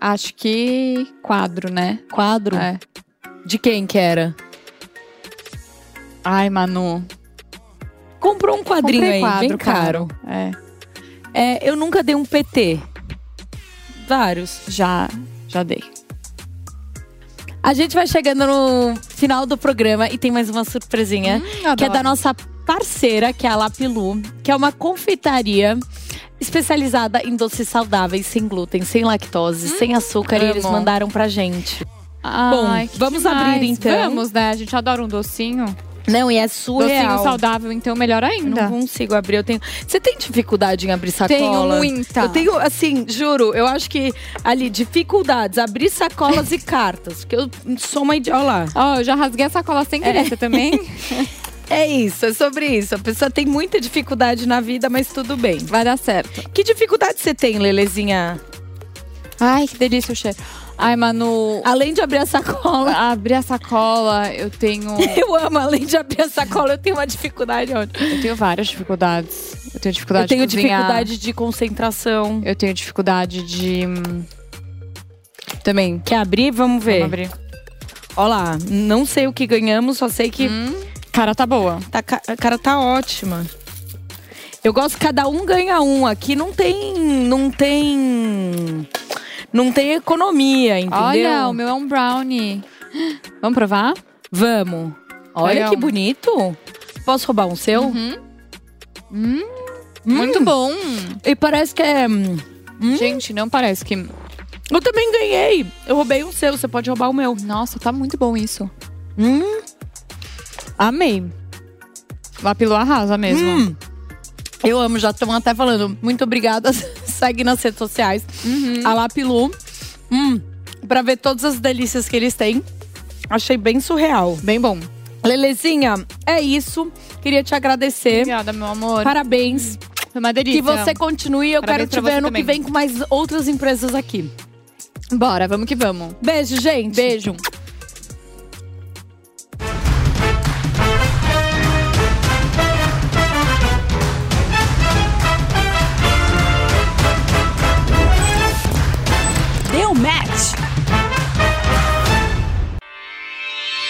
Acho que quadro, né? quadro. É. De quem que era? Ai, Manu. Comprou um quadrinho Comprei aí, quadro, bem caro. É. É, eu nunca dei um PT. Vários. Já, já dei. A gente vai chegando no final do programa e tem mais uma surpresinha. que é da nossa parceira, que é a Lapilu, que é uma confeitaria especializada em doces saudáveis, sem glúten, sem lactose, sem açúcar. E eles amo. mandaram pra gente. Ai, Bom, vamos demais. abrir então. Vamos, né? A gente adora um docinho. Não, e é Docinho surreal. saudável, então melhor Eu ainda. não consigo abrir. Eu tenho. Você tem dificuldade em abrir sacola? Tenho muita. Eu tenho, assim, juro, eu acho que ali, dificuldades, abrir sacolas e cartas. Porque eu sou uma idiota. Olha lá. Ó, eu já rasguei a sacola sem querer, você também? É isso, é sobre isso. A pessoa tem muita dificuldade na vida, mas tudo bem. Vai dar certo. Que dificuldade você tem, Lelezinha? Ai, que delícia o cheiro. Ai, Manu. Além de abrir a sacola. Abrir a sacola, eu tenho. Eu amo, além de abrir a sacola, eu tenho uma dificuldade. Olha. Eu tenho várias dificuldades. Eu tenho dificuldade Eu tenho de cozinhar. dificuldade de concentração. Eu tenho dificuldade de. hum, Também. Quer abrir? Vamos ver. Vamos abrir. Olha lá, não sei o que ganhamos, só sei que. Cara, tá boa. Tá, a cara tá ótima. Eu gosto que cada um ganha um. Aqui não tem. Não tem. Não tem economia, entendeu? Olha, o meu é um brownie. Vamos provar? Vamos. Olha Legal. que bonito. Posso roubar um seu? Hum, Muito bom. E parece que é. hum, Gente, não parece que. Eu também ganhei. Eu roubei um seu, você pode roubar o meu. Nossa, tá muito bom isso. Hum, Amei. Lapilu arrasa mesmo. hum. Eu amo, já estão até falando. Muito obrigada. Segue nas redes sociais. Uhum. A Lapilu. Hum, pra ver todas as delícias que eles têm. Achei bem surreal. Bem bom. Lelezinha, é isso. Queria te agradecer. Obrigada, meu amor. Parabéns. Foi uma delícia. Que você continue. Eu Parabéns quero te ver ano que também. vem com mais outras empresas aqui. Bora, vamos que vamos. Beijo, gente. Beijo.